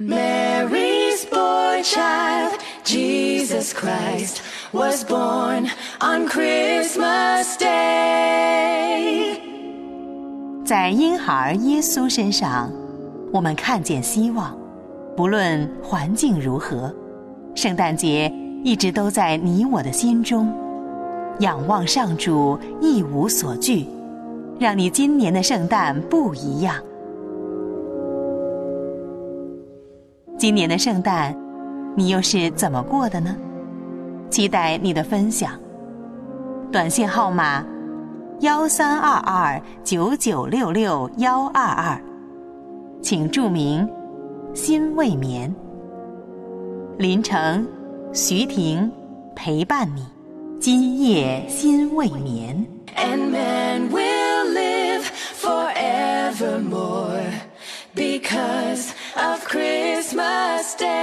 Mary's boy child, Jesus Christ, was born on Christmas Day. 在婴孩耶稣身上，我们看见希望。不论环境如何，圣诞节一直都在你我的心中。仰望上主，一无所惧，让你今年的圣诞不一样。今年的圣诞，你又是怎么过的呢？期待你的分享。短信号码：幺三二二九九六六幺二二，请注明“心未眠”。林城、徐婷陪伴你，今夜心未眠。And man will live forevermore because of Christmas Day.